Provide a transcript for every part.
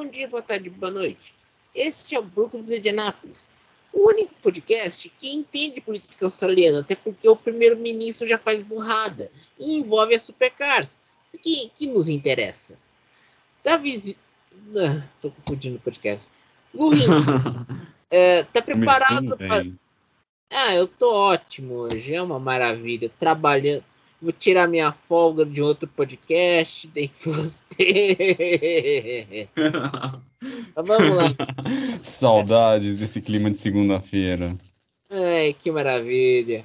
bom dia, boa tarde, boa noite. Este é o Brooklyn de Anápolis, o único podcast que entende política australiana, até porque o primeiro-ministro já faz burrada e envolve as supercars, que, que nos interessa. Da visita. Ah, tô confundindo o podcast. Lurinho, é, tá preparado para. Ah, eu tô ótimo hoje, é uma maravilha. Trabalhando. Vou tirar minha folga de outro podcast, dei você. Vamos lá. Saudades desse clima de segunda-feira. Ai, que maravilha.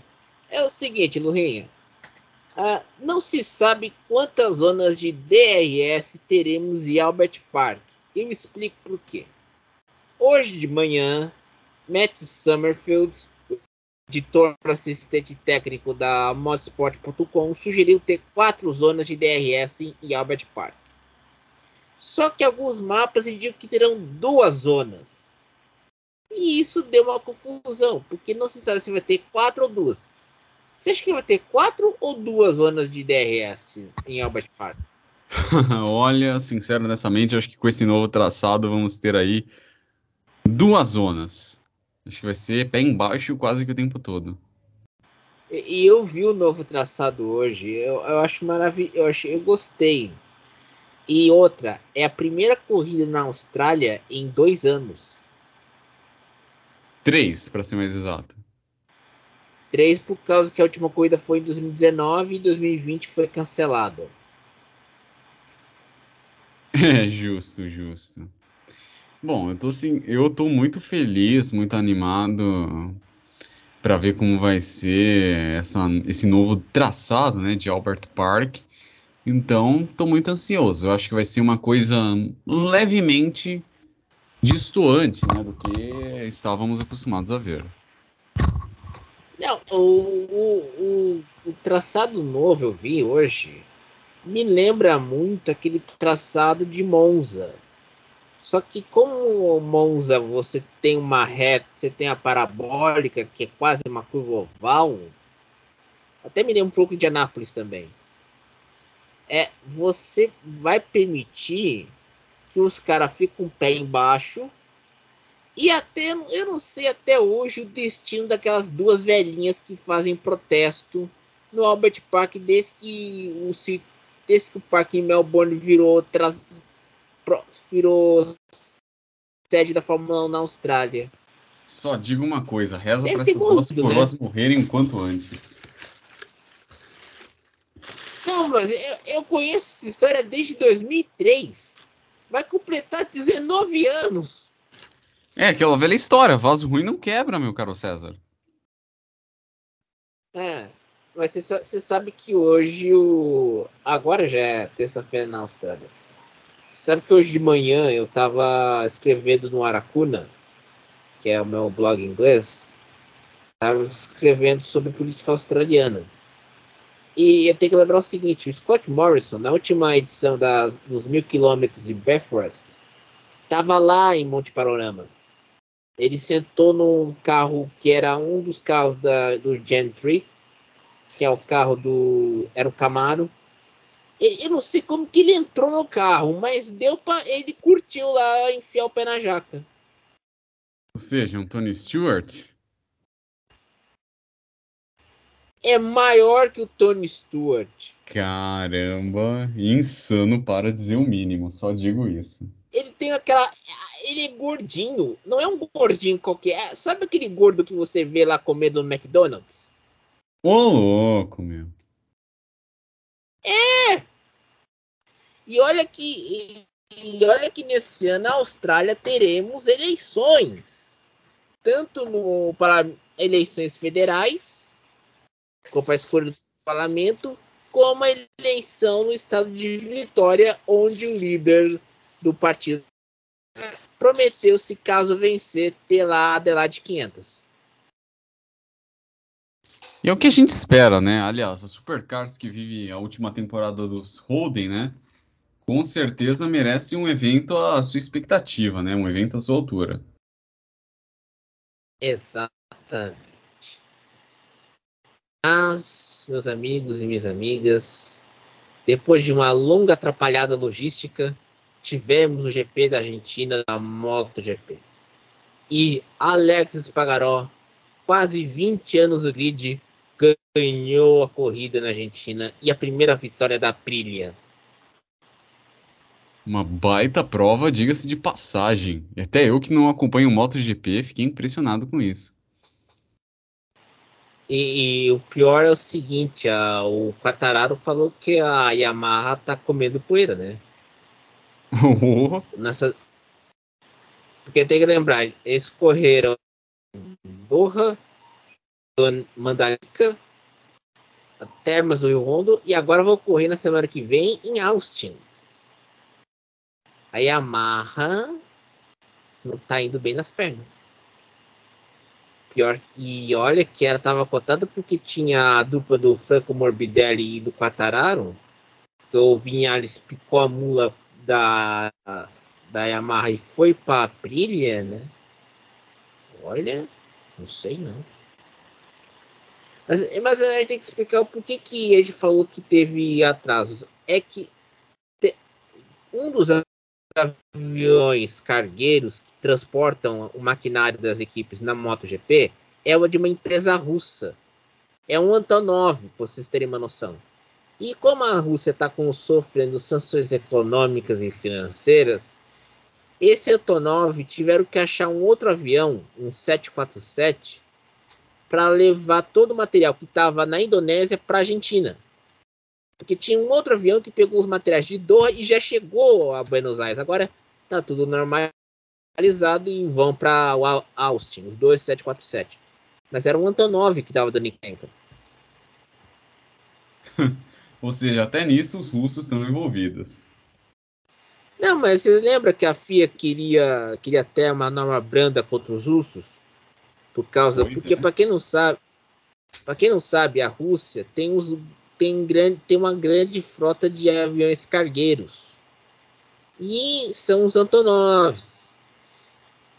É o seguinte, Lurinha. Ah, não se sabe quantas zonas de DRS teremos em Albert Park. Eu explico por quê. Hoje de manhã, Matt Summerfield, editor assistente técnico da Motorsport.com, sugeriu ter quatro zonas de DRS em Albert Park. Só que alguns mapas indicam que terão duas zonas. E isso deu uma confusão, porque não se sabe se vai ter quatro ou duas. Você acha que vai ter quatro ou duas zonas de DRS em Albert Park? Olha, sincero, honestamente, acho que com esse novo traçado vamos ter aí duas zonas. Acho que vai ser pé embaixo quase que o tempo todo. E eu vi o novo traçado hoje. Eu, eu acho maravilhoso. Eu, achei, eu gostei. E outra, é a primeira corrida na Austrália em dois anos. Três, para ser mais exato. Três, por causa que a última corrida foi em 2019 e 2020 foi cancelada. É, justo, justo. Bom, eu tô, assim, eu tô muito feliz, muito animado para ver como vai ser essa, esse novo traçado né, de Albert Park. Então, tô muito ansioso. Eu acho que vai ser uma coisa levemente distoante né, do que estávamos acostumados a ver. Não, o, o, o, o traçado novo eu vi hoje me lembra muito aquele traçado de Monza só que como o Monza você tem uma reta, você tem a parabólica, que é quase uma curva oval, até me lembra um pouco de Anápolis também. É, você vai permitir que os caras fiquem com o pé embaixo e até eu não sei até hoje o destino daquelas duas velhinhas que fazem protesto no Albert Park desde que o desde que o parque em Melbourne virou tras, virou sede da Fórmula 1 na Austrália. Só digo uma coisa, reza para essas duas coroas né? morrerem o quanto antes. Não, mas eu, eu, conheço essa história desde 2003. Vai completar 19 anos. É, aquela velha história, vaso ruim não quebra, meu caro César. É, mas você sabe que hoje o. Agora já é terça-feira na Austrália. Sabe que hoje de manhã eu estava escrevendo no Aracuna, que é o meu blog inglês, estava escrevendo sobre política australiana. E eu tenho que lembrar o seguinte: o Scott Morrison, na última edição das, dos mil quilômetros de Bathurst, estava lá em Monte Panorama. Ele sentou num carro que era um dos carros da, do Gentry, que é o carro do. Era o Camaro eu não sei como que ele entrou no carro, mas deu para ele curtiu lá enfiar o pé na jaca. Ou seja, um Tony Stewart? É maior que o Tony Stewart. Caramba, insano para dizer o mínimo, só digo isso. Ele tem aquela. Ele é gordinho, não é um gordinho qualquer. Sabe aquele gordo que você vê lá comendo no McDonald's? Ô, louco, meu. É! E olha que e olha que nesse ano na Austrália teremos eleições, tanto no, para eleições federais, como a escolha do parlamento, como a eleição no estado de Vitória, onde o líder do partido prometeu, se caso vencer, ter lá a Adelaide 500. E é o que a gente espera, né? Aliás, a Supercars que vive a última temporada dos Holden, né? Com certeza merece um evento à sua expectativa, né? Um evento à sua altura. Exatamente. Mas, meus amigos e minhas amigas, depois de uma longa atrapalhada logística, tivemos o GP da Argentina na MotoGP. E Alex Espargaró, quase 20 anos no grid, ganhou a corrida na Argentina e a primeira vitória da Aprilia. Uma baita prova, diga-se de passagem. E até eu que não acompanho o MotoGP fiquei impressionado com isso. E, e, o pior é o seguinte, a, o Quattararo falou que a Yamaha tá comendo poeira, né? Nessa... Porque tem que lembrar, eles correram Doha, Mandalika, Termas do Rio Rondo e agora vão correr na semana que vem em Austin. A Yamaha não tá indo bem nas pernas. Pior, e olha que ela tava cotada porque tinha a dupla do Franco Morbidelli e do Quattararo. Que o Vinhales picou a mula da, da Yamaha e foi para a Aprilia, né? Olha, não sei não. Mas, mas a gente tem que explicar o porquê que ele falou que teve atrasos. É que te, um dos aviões cargueiros que transportam o maquinário das equipes na MotoGP é o de uma empresa russa. É um Antonov, para vocês terem uma noção. E como a Rússia está sofrendo sanções econômicas e financeiras, esse Antonov tiveram que achar um outro avião, um 747, para levar todo o material que estava na Indonésia para a Argentina. Porque tinha um outro avião que pegou os materiais de Doha e já chegou a Buenos Aires. Agora está tudo normalizado e vão para Austin, os dois 747. Mas era um Antonov que estava dando encrenca. Ou seja, até nisso os russos estão envolvidos. Não, mas você lembra que a FIA queria, queria ter uma norma branda contra os russos? Por causa. Pois porque, é. para quem não sabe. Para quem não sabe, a Rússia tem, uns, tem, grande, tem uma grande frota de aviões cargueiros. E são os Antonovs.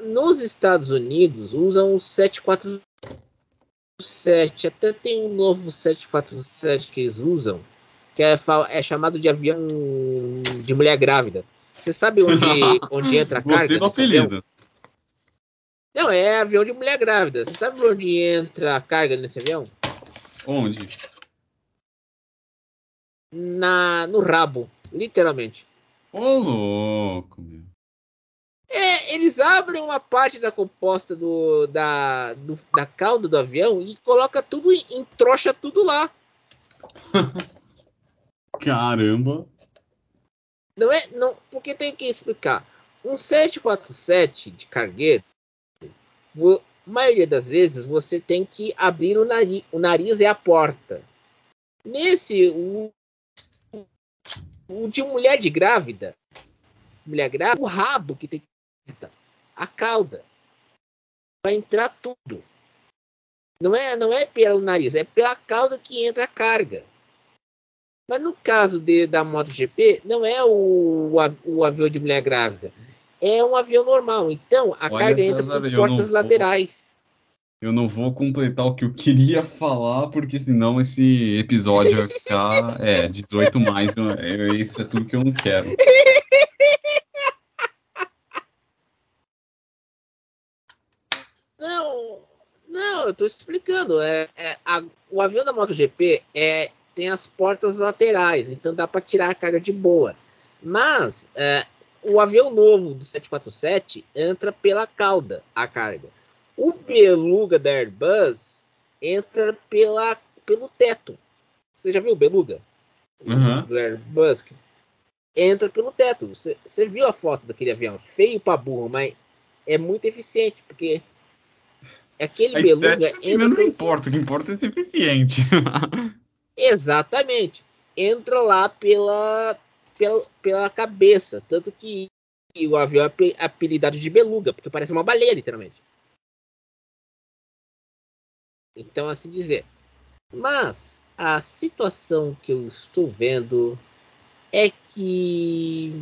Nos Estados Unidos usam os 747. Até tem um novo 747 que eles usam que é, é, chamado de avião de mulher grávida. Você sabe onde, onde entra a carga? Gostei do apelido. Não, é avião de mulher grávida. Você sabe onde entra a carga nesse avião? Onde? Na, no rabo, literalmente. Ô, oh, louco, meu. É, eles abrem uma parte da composta do, da, do, da cauda do avião e coloca tudo, entrocha tudo lá. Caramba! Não é, não, porque tem que explicar. Um 747 de cargueiro, a maioria das vezes você tem que abrir o nariz, o nariz é a porta. Nesse, o, o de mulher de grávida, mulher grávida, o rabo que tem que a cauda vai entrar tudo. Não é, não é pelo nariz, é pela cauda que entra a carga. Mas no caso de, da MotoGP, não é o, o, o, avião de mulher grávida. É um avião normal. Então, a Olha, carga entra por portas laterais. eu não vou completar o que eu queria falar, porque senão esse episódio vai ficar é, 18 mais. Isso é tudo que eu não quero. Não, não, eu tô explicando. É, é a, o avião da MotoGP é tem as portas laterais, então dá para tirar a carga de boa. Mas é, o avião novo do 747 entra pela cauda a carga. O Beluga da Airbus entra pela, pelo teto. Você já viu o Beluga? Uhum. Do Airbus? Entra pelo teto. Você, você viu a foto daquele avião? Feio para burro, mas é muito eficiente, porque aquele a Beluga entra. Não importa, o que importa é ser eficiente. Exatamente. Entra lá pela, pela, pela cabeça. Tanto que o avião é apelidado de beluga, porque parece uma baleia, literalmente. Então, assim dizer. Mas a situação que eu estou vendo é que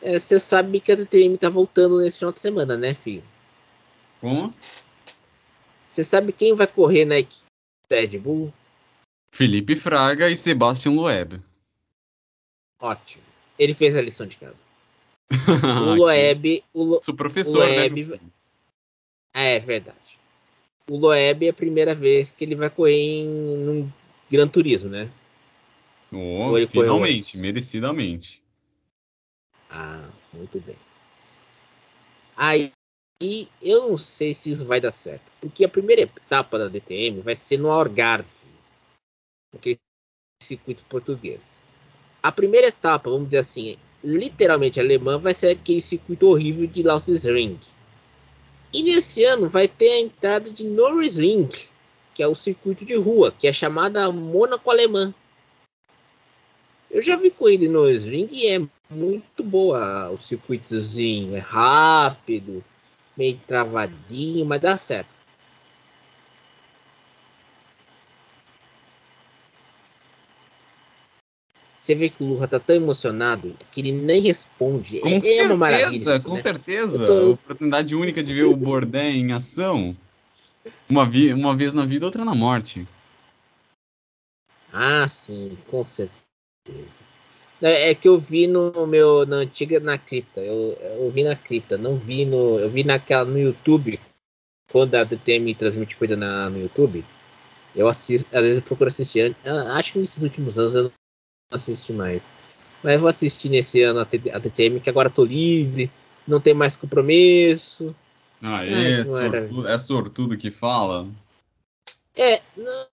é, você sabe que a DTM está voltando nesse final de semana, né, filho? Como? Você sabe quem vai correr na equipe Red Bull? Felipe Fraga e Sebastian Loeb. Ótimo. Ele fez a lição de casa. o Loeb. O Lo, Sou professor, o Loeb, né? É verdade. O Loeb é a primeira vez que ele vai correr em um Gran Turismo, né? Oh, finalmente, merecidamente. Ah, muito bem. Aí eu não sei se isso vai dar certo, porque a primeira etapa da DTM vai ser no Algarve, aquele circuito português. A primeira etapa, vamos dizer assim, literalmente alemã, vai ser aquele circuito horrível de Lausitzring. E nesse ano vai ter a entrada de Norrisring, que é o circuito de rua, que é chamada Mônaco Alemã. Eu já vi corrida no Norrisring e é muito boa o circuitozinho, é rápido, meio travadinho, mas dá certo. Você vê que o Lula tá tão emocionado que ele nem responde. Com é, certeza, é uma maravilha. Com né? certeza. Tô... Oportunidade única de ver o Bordé em ação. Uma, vi uma vez na vida, outra na morte. Ah, sim, com certeza. É, é que eu vi no meu na antiga na cripta. Eu, eu vi na cripta, não vi no eu vi naquela no YouTube quando a DTM transmite coisa na, no YouTube. Eu assisto, às vezes eu procuro assistir. Acho que nesses últimos anos eu não assisti mais. Mas eu vou assistir nesse ano a, DTM que agora tô livre, não tem mais compromisso. Ah, é, é, sortudo, é sortudo que fala? É, não,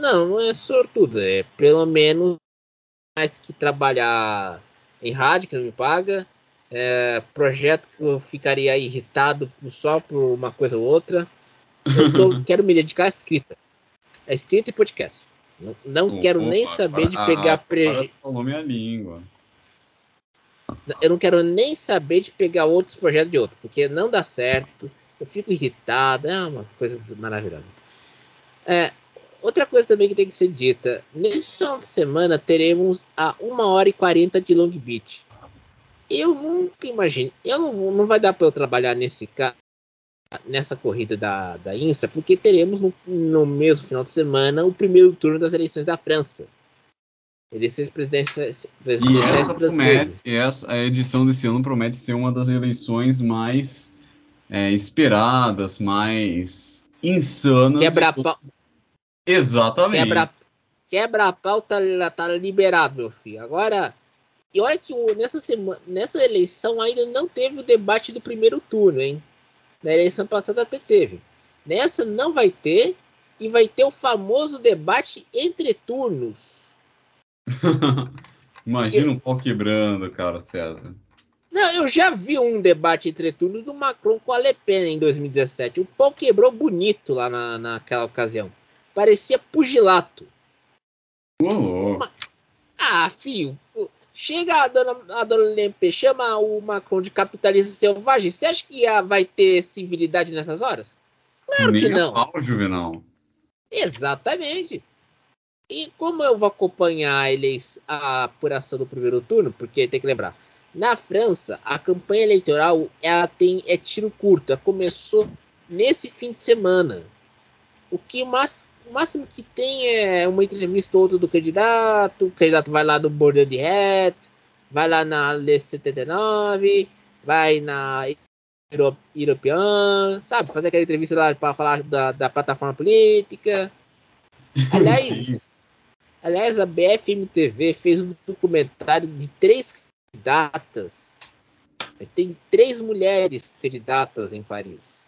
não, não é sortudo, é pelo menos mais que trabalhar em rádio, que não me paga, é, projeto que eu ficaria irritado só por uma coisa ou outra. Eu tô, quero me dedicar à escrita. A escrita e podcast. Não, não quero nem saber para, de pegar prejuízo. Falou minha língua. Eu não quero nem saber de pegar outros projetos de outro, porque não dá certo. Eu fico irritado. É uma coisa maravilhosa. É, outra coisa também que tem que ser dita: nesse final de semana teremos a 1 hora e 40 de Long Beach. Eu nunca imagino. Eu não, não vai dar para eu trabalhar nesse nessa corrida da, da INSA, porque teremos no, no mesmo final de semana o primeiro turno das eleições da França. Eleições presidenciais, presidenciais promete, essa, a edição desse ano promete ser uma das eleições mais é, esperadas, mais insanas. Quebra pau. Exatamente. Quebra, quebra pau tá, tá liberado, meu filho. Agora, e olha que nessa, semana, nessa eleição ainda não teve o debate do primeiro turno, hein? Na eleição passada até teve. Nessa não vai ter. E vai ter o famoso debate entre turnos. Imagina um pau quebrando, cara, César. Não, eu já vi um debate entre turnos do Macron com a Le Pen em 2017. O pau quebrou bonito lá na, naquela ocasião. Parecia pugilato. Uma... Ah, filho. Chega a dona, a dona Lempe, chama o Macron de capitalista selvagem. Você acha que vai ter civilidade nessas horas? Claro Nem que não. Pau, Juvenal. Exatamente. E como eu vou acompanhar a apuração do primeiro turno, porque tem que lembrar, na França a campanha eleitoral ela tem é tiro curto, ela começou nesse fim de semana. O que mais o máximo que tem é uma entrevista ou outra do candidato, o candidato vai lá no Border de Hat, vai lá na L79, vai na European, sabe? Fazer aquela entrevista lá para falar da, da, plataforma política. Aliás, aliás, a BFM TV fez um documentário de três candidatas. Tem três mulheres candidatas em Paris.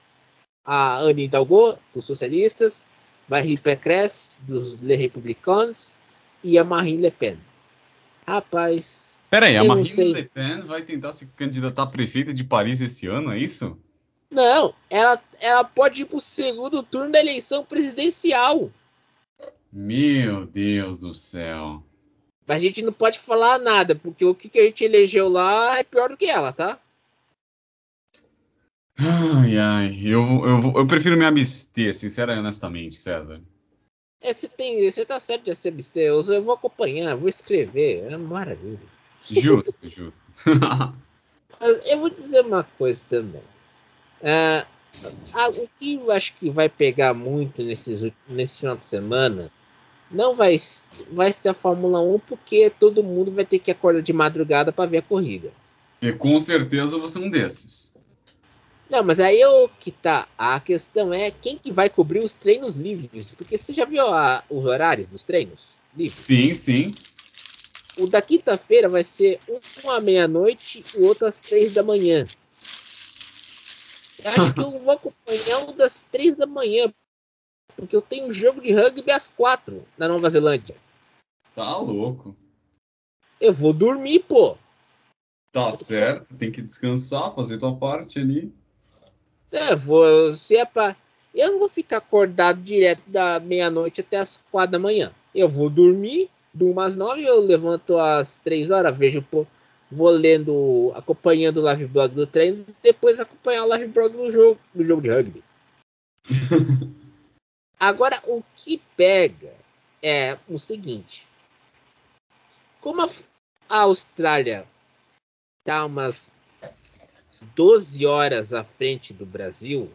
A Anne Hidalgo, dos socialistas, Marie Pécresse, dos Les Républicains, e a Marine Le Pen. Rapaz. Peraí, a Marine Le Pen vai tentar se candidatar a prefeita de Paris esse ano, é isso? Não, ela, ela pode ir pro segundo turno da eleição presidencial. Meu Deus do céu. Mas a gente não pode falar nada, porque o que, que a gente elegeu lá é pior do que ela, tá? Ai, ai, eu, eu, eu prefiro me abster, sincero e honestamente, César. É, você, tem, você tá certo de se abster, eu, eu vou acompanhar, vou escrever, é maravilha. Justo, justo. eu vou dizer uma coisa também. É, o que eu acho que vai pegar muito nesses, nesse final de semana não vai, vai ser a Fórmula 1, porque todo mundo vai ter que acordar de madrugada para ver a corrida. E com certeza você é um desses. Não, mas aí é o que tá. A questão é quem que vai cobrir os treinos livres. Porque você já viu a, os horários dos treinos livres? Sim, sim. O da quinta-feira vai ser um à meia-noite e o outro às três da manhã. Eu acho que eu vou acompanhar o das três da manhã. Porque eu tenho um jogo de rugby às quatro na Nova Zelândia. Tá louco. Eu vou dormir, pô. Tá certo, tem que descansar, fazer tua parte ali. É, vou. Se é pra. Eu não vou ficar acordado direto da meia-noite até as quatro da manhã. Eu vou dormir, durmo às nove, eu levanto às três horas, vejo, pô, vou lendo, acompanhando o live blog do treino, depois acompanhar o live blog do jogo, do jogo de rugby. Agora, o que pega é o seguinte: como a, a Austrália tá umas 12 horas à frente do Brasil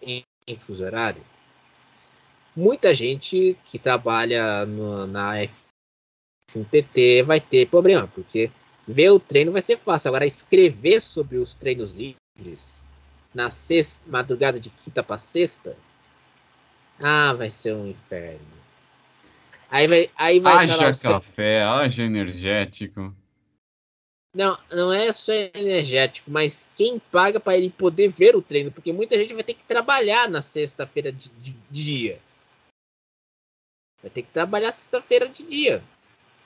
em, em fuso horário, muita gente que trabalha no, na FNTT vai ter problema, porque ver o treino vai ser fácil. Agora, escrever sobre os treinos livres na sexta, madrugada de quinta para sexta, ah, vai ser um inferno. Aí vai, aí vai haja café, seu... haja energético. Não, não é só energético, mas quem paga para ele poder ver o treino, porque muita gente vai ter que trabalhar na sexta-feira de, de, de, dia. Vai ter que trabalhar sexta-feira de dia.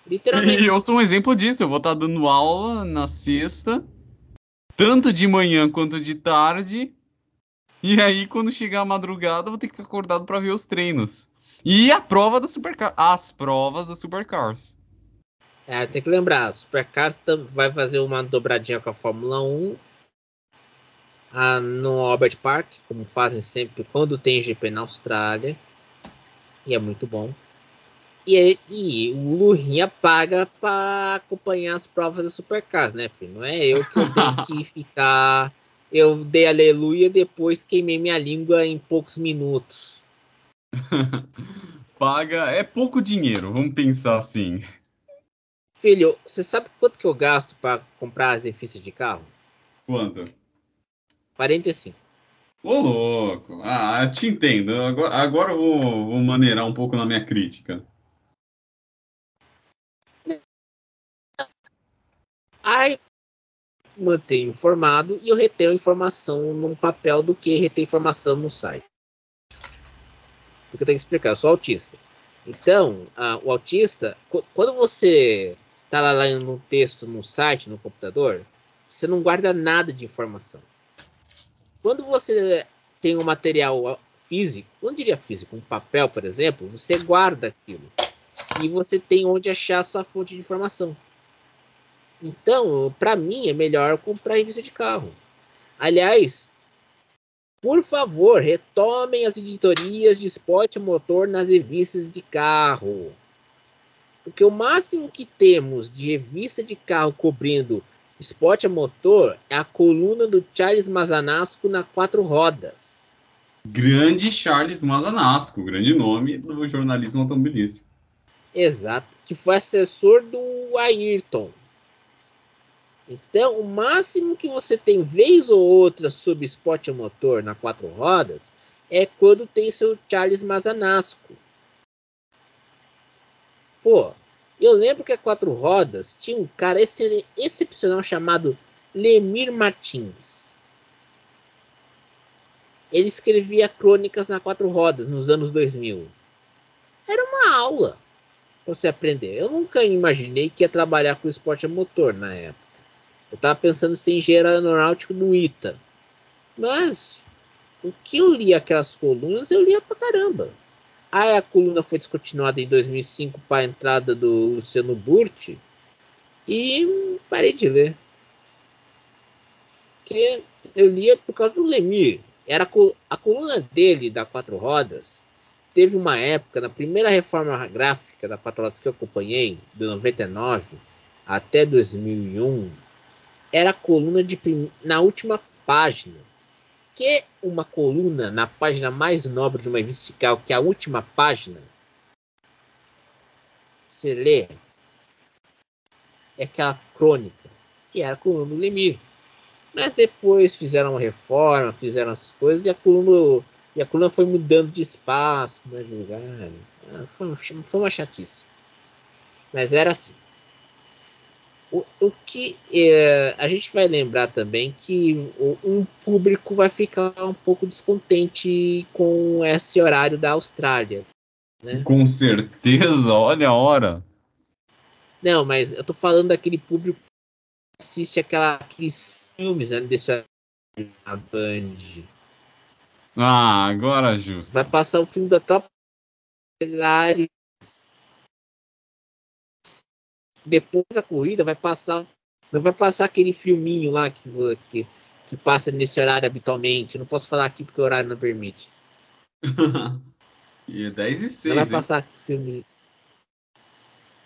Literalmente. E eu sou um exemplo disso. Eu vou estar dando aula na sexta, tanto de manhã quanto de tarde. E aí, quando chegar a madrugada, eu vou ter que ficar acordado para ver os treinos. E a prova da Supercars. As provas da Supercars. É, tem que lembrar, a Supercars vai fazer uma dobradinha com a Fórmula 1 a, no Albert Park, como fazem sempre quando tem GP na Austrália. E é muito bom. E, e o Lurinha paga para acompanhar as provas da Supercars, né, filho? Não é eu que tenho que ficar. Eu dei aleluia depois queimei minha língua em poucos minutos. paga é pouco dinheiro, vamos pensar assim. Filho, você sabe quanto que eu gasto para comprar as revistas de carro? Quanto? 45. Ô, louco. Ah, te entendo. Agora, agora eu vou, vou maneirar um pouco na minha crítica. Aí mantenho informado e eu retenho informação num papel do que reter informação no site. Porque eu tenho que explicar, eu sou autista. Então, o autista, quando você está lá lendo um texto no site, no computador, você não guarda nada de informação. Quando você tem um material físico, não diria físico, um papel, por exemplo, você guarda aquilo. E você tem onde achar a sua fonte de informação. Então, para mim, é melhor comprar revista de carro. Aliás, por favor, retomem as editorias de esporte motor nas revistas de carro. Porque o máximo que temos de revista de carro cobrindo esporte a motor é a coluna do Charles Mazanasco na quatro rodas. Grande Charles Mazanasco, grande nome do jornalismo automobilístico. Exato, que foi assessor do Ayrton. Então, o máximo que você tem vez ou outra sobre esporte a motor na quatro rodas é quando tem seu Charles Mazanasco. Pô, eu lembro que a quatro rodas tinha um cara excepcional chamado Lemir Martins. Ele escrevia crônicas na quatro rodas nos anos 2000. Era uma aula para você aprender. Eu nunca imaginei que ia trabalhar com esporte a motor na época. Eu estava pensando em ser engenheiro aeronáutico no ITA. Mas o que eu li aquelas colunas, eu lia pra caramba. Aí a coluna foi descontinuada em 2005 para a entrada do Luciano Burti e parei de ler. Que eu lia por causa do Lemir. Era a coluna dele da Quatro Rodas. Teve uma época, na primeira reforma gráfica da Quatro Rodas que eu acompanhei, de 99 até 2001, era a coluna de na última página. Que uma coluna na página mais nobre de uma revista que é a última página, você lê, é aquela crônica que era a coluna do Lemir. Mas depois fizeram uma reforma, fizeram as coisas e a coluna, e a coluna foi mudando de espaço, mais lugar. Ah, foi, foi uma chatice. Mas era assim. O, o que é, a gente vai lembrar também que o, um público vai ficar um pouco descontente com esse horário da Austrália. Né? Com certeza, olha a hora. Não, mas eu tô falando daquele público que assiste aquela, aqueles filmes né, desse horário na Band. Ah, agora justo. Vai passar o filme da Tropa depois da corrida vai passar não vai passar aquele filminho lá que, que, que passa nesse horário habitualmente. Não posso falar aqui porque o horário não permite. e é 10 e 6. Não vai hein? passar filme.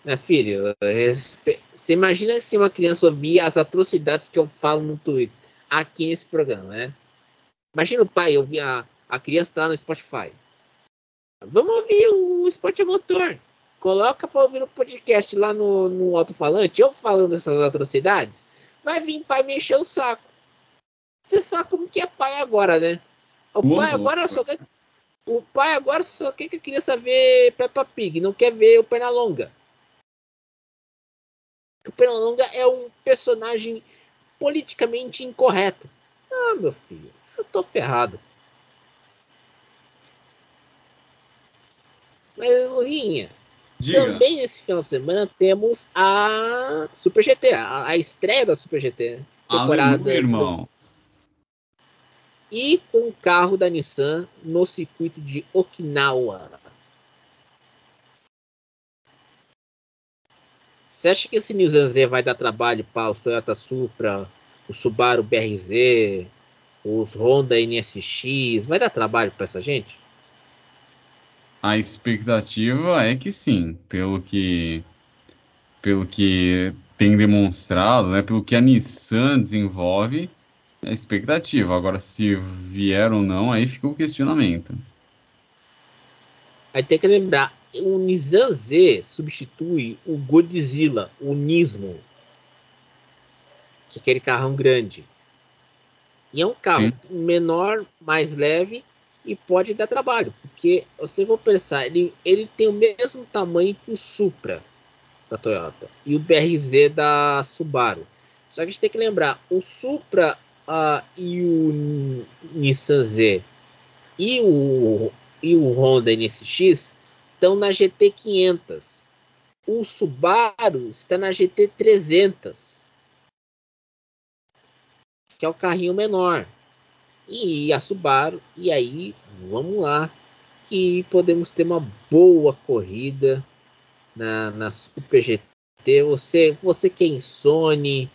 Minha filha, respe... você imagina se uma criança ouvir as atrocidades que eu falo no Twitter aqui nesse programa, né? Imagina o pai ouvir a, a criança tá lá no Spotify. Vamos ouvir o Esporte Motor. Coloca para ouvir o podcast lá no, no alto-falante, eu falando essas atrocidades. Vai vir pai mexer o saco. Você sabe como que é pai agora, né? O Uou. pai agora só quer. O pai agora só quer que a criança vê Peppa Pig, não quer ver o Pernalonga. O Pernalonga é um personagem politicamente incorreto. Ah, meu filho, eu tô ferrado. Mas, Lurinha, Diga. também nesse final de semana temos a Super GT, a, a estreia da Super GT. né? Aleluia, irmão. E com o carro da Nissan no circuito de Okinawa. Você acha que esse Nissan Z vai dar trabalho para os Toyota Supra, o Subaru BRZ, os Honda NSX? Vai dar trabalho para essa gente? A expectativa é que sim, pelo que pelo que tem demonstrado, né, pelo que a Nissan desenvolve, é a expectativa. Agora, se vier ou não, aí fica o questionamento. Aí tem que lembrar, o Nissan Z substitui o Godzilla, o Nismo, que é aquele carrão grande. E é um carro Sim. menor, mais leve e pode dar trabalho, porque você for pensar, ele, ele tem o mesmo tamanho que o Supra da Toyota e o BRZ da Subaru. Só que a gente tem que lembrar, o Supra ah, e o Nissan Z e o, e o Honda NSX estão na GT500. O Subaru está na GT300, que é o carrinho menor. E a Subaru, e aí vamos lá, que podemos ter uma boa corrida na, na Super GT. Você, você que é insone,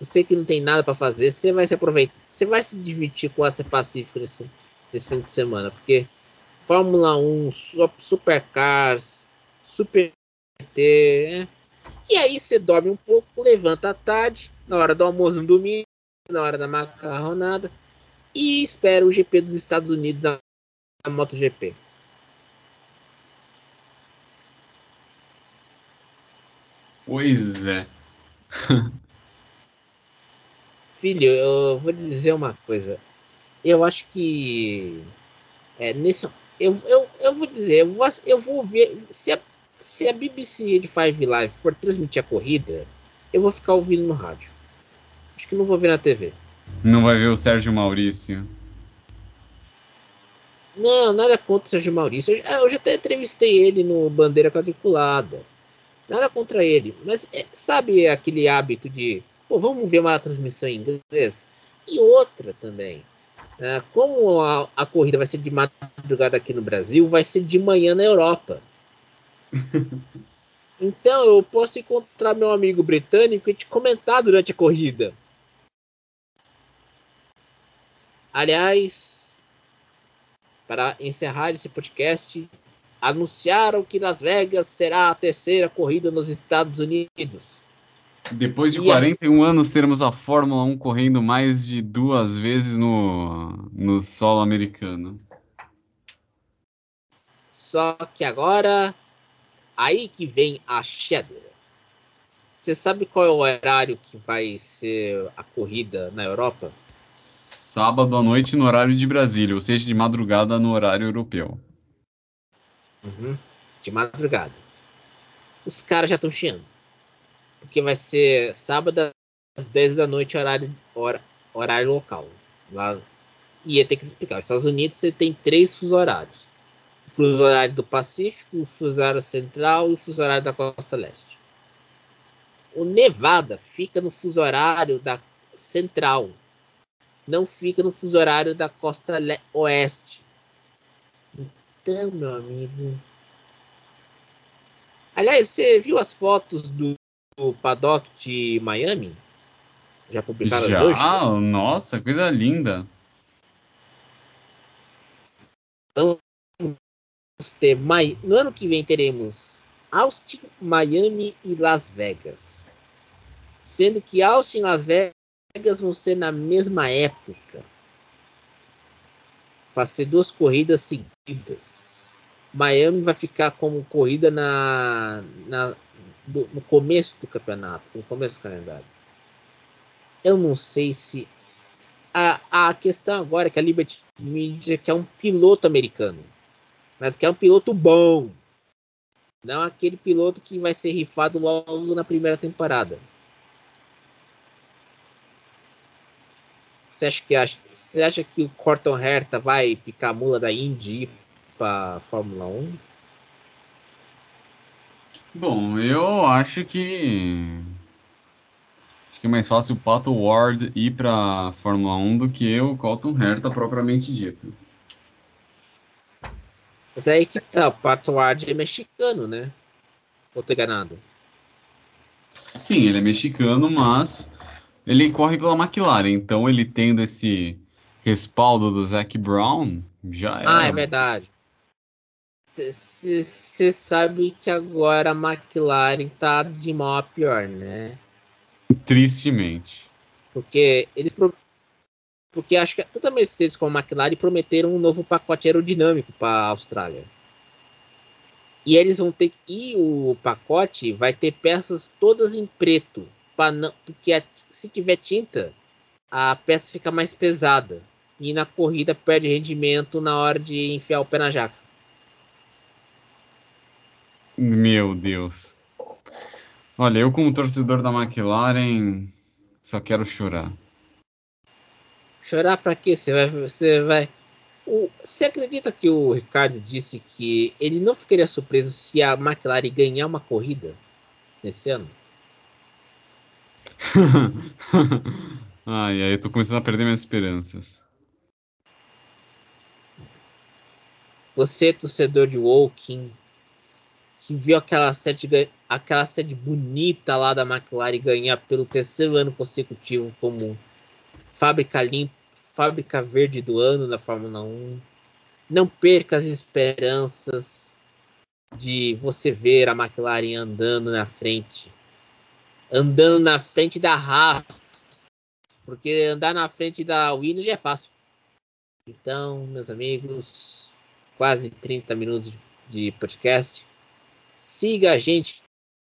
você que não tem nada para fazer, você vai se aproveitar, você vai se divertir com a Ásia Pacífico nesse, nesse fim de semana, porque Fórmula 1, Su- Supercars, Super GT, né? e aí você dorme um pouco, levanta à tarde, na hora do almoço no domingo, na hora da macarronada, e espera o GP dos Estados Unidos, a, a MotoGP. Pois é. Filho, eu vou dizer uma coisa. Eu acho que é, nesse, eu, eu, eu vou dizer, eu vou, eu vou ver se a, se a BBC Red 5 Live for transmitir a corrida, eu vou ficar ouvindo no rádio. Acho que não vou ver na TV. Não vai ver o Sérgio Maurício. Não, nada contra o Sérgio Maurício. Eu, eu já até entrevistei ele no Bandeira Quadriculada. Nada contra ele. Mas é, sabe aquele hábito de, pô, vamos ver uma transmissão em inglês? E outra também. né, como a, a corrida vai ser de madrugada aqui no Brasil, vai ser de manhã na Europa. Então eu posso encontrar meu amigo britânico e te comentar durante a corrida. Aliás, para encerrar esse podcast, anunciaram que Las Vegas será a terceira corrida nos Estados Unidos. Depois de E a- 41 anos, teremos a Fórmula 1 correndo mais de duas vezes no, no solo americano. Só que agora, aí que vem a cheddar. Você sabe qual é o horário que vai ser a corrida na Europa? Sábado à noite no horário de Brasília, ou seja, de madrugada no horário europeu. Uhum, de madrugada. Os caras já estão chiando. Porque vai ser sábado às 10 da noite, horário, hora, horário local. Lá, ia ter que explicar. Nos Estados Unidos você tem três fuso horários: o fuso horário do Pacífico, o fuso horário central e o fuso horário da costa leste. O Nevada fica no fuso horário da central, não fica no fuso horário da costa oeste. Então, meu amigo. Aliás, você viu as fotos do, do paddock de Miami? Já publicadas Já? hoje? Nossa, coisa linda. Vamos ter no ano que vem teremos Austin, Miami e Las Vegas. Sendo que Austin e Las Vegas vão ser na mesma época. Vai ser duas corridas seguidas. Miami vai ficar como corrida na, na no começo do campeonato, no começo do calendário. Eu não sei se a, a questão agora é que a Liberty Media quer um piloto americano, mas quer um piloto bom, não aquele piloto que vai ser rifado logo na primeira temporada. Você acha que acha, você acha que o Corton Herta vai picar a mula da Indy para Fórmula 1? Bom, eu acho que acho que é mais fácil o Pato Ward ir para Fórmula 1 do que o Colton Herta propriamente dito. Mas aí que tá, o Pato Ward é mexicano, né? Vou ter ganado. Sim, ele é mexicano, mas ele corre pela McLaren, então ele tendo esse respaldo do Zac Brown, já é. Ah, é verdade. Você sabe que agora a McLaren tá de mal a pior, né? Tristemente. Porque eles. Porque acho que tanto a Mercedes como a McLaren prometeram um novo pacote aerodinâmico para a Austrália. E eles vão ter que. E o pacote vai ter peças todas em preto. Não, porque a, se tiver tinta, a peça fica mais pesada. E na corrida perde rendimento na hora de enfiar o pé na jaca. Meu Deus. Olha, eu como torcedor da McLaren só quero chorar. Chorar para quê? Você vai, você vai. O, você acredita que o Ricardo disse que ele não ficaria surpreso se a McLaren ganhar uma corrida nesse ano? ai, ai, eu tô começando a perder minhas esperanças. Você, torcedor de Woking, que viu aquela sede, aquela sede bonita lá da McLaren ganhar pelo terceiro ano consecutivo como fábrica limpa, fábrica verde do ano da Fórmula 1. Não perca as esperanças de você ver a McLaren andando na frente andando na frente da Haas, porque andar na frente da Williams já é fácil. Então, meus amigos, quase 30 minutos de podcast. Siga a gente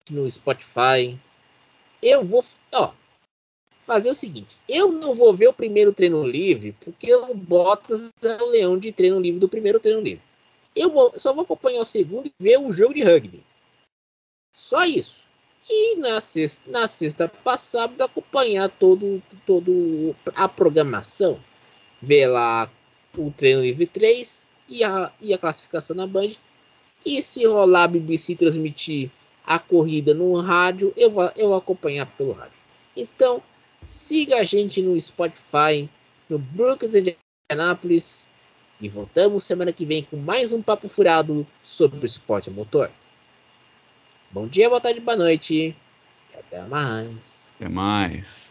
no Spotify. Eu vou, ó, fazer o seguinte: eu não vou ver o primeiro treino livre, porque o Bottas é o leão de treino livre do primeiro treino livre. Eu vou, só vou acompanhar o segundo e ver o jogo de rugby. Só isso. E na sexta, na sexta passada acompanhar todo, todo a programação. Ver lá o treino livre 3 e a, e a classificação na Band. E se rolar a BBC transmitir a corrida no rádio, eu vou, eu acompanhar pelo rádio. Então, siga a gente no Spotify, no Brooklyn Indianapolis. E voltamos semana que vem com mais um papo furado sobre o esporte motor. Bom dia, boa tarde, boa noite. E até mais. Até mais.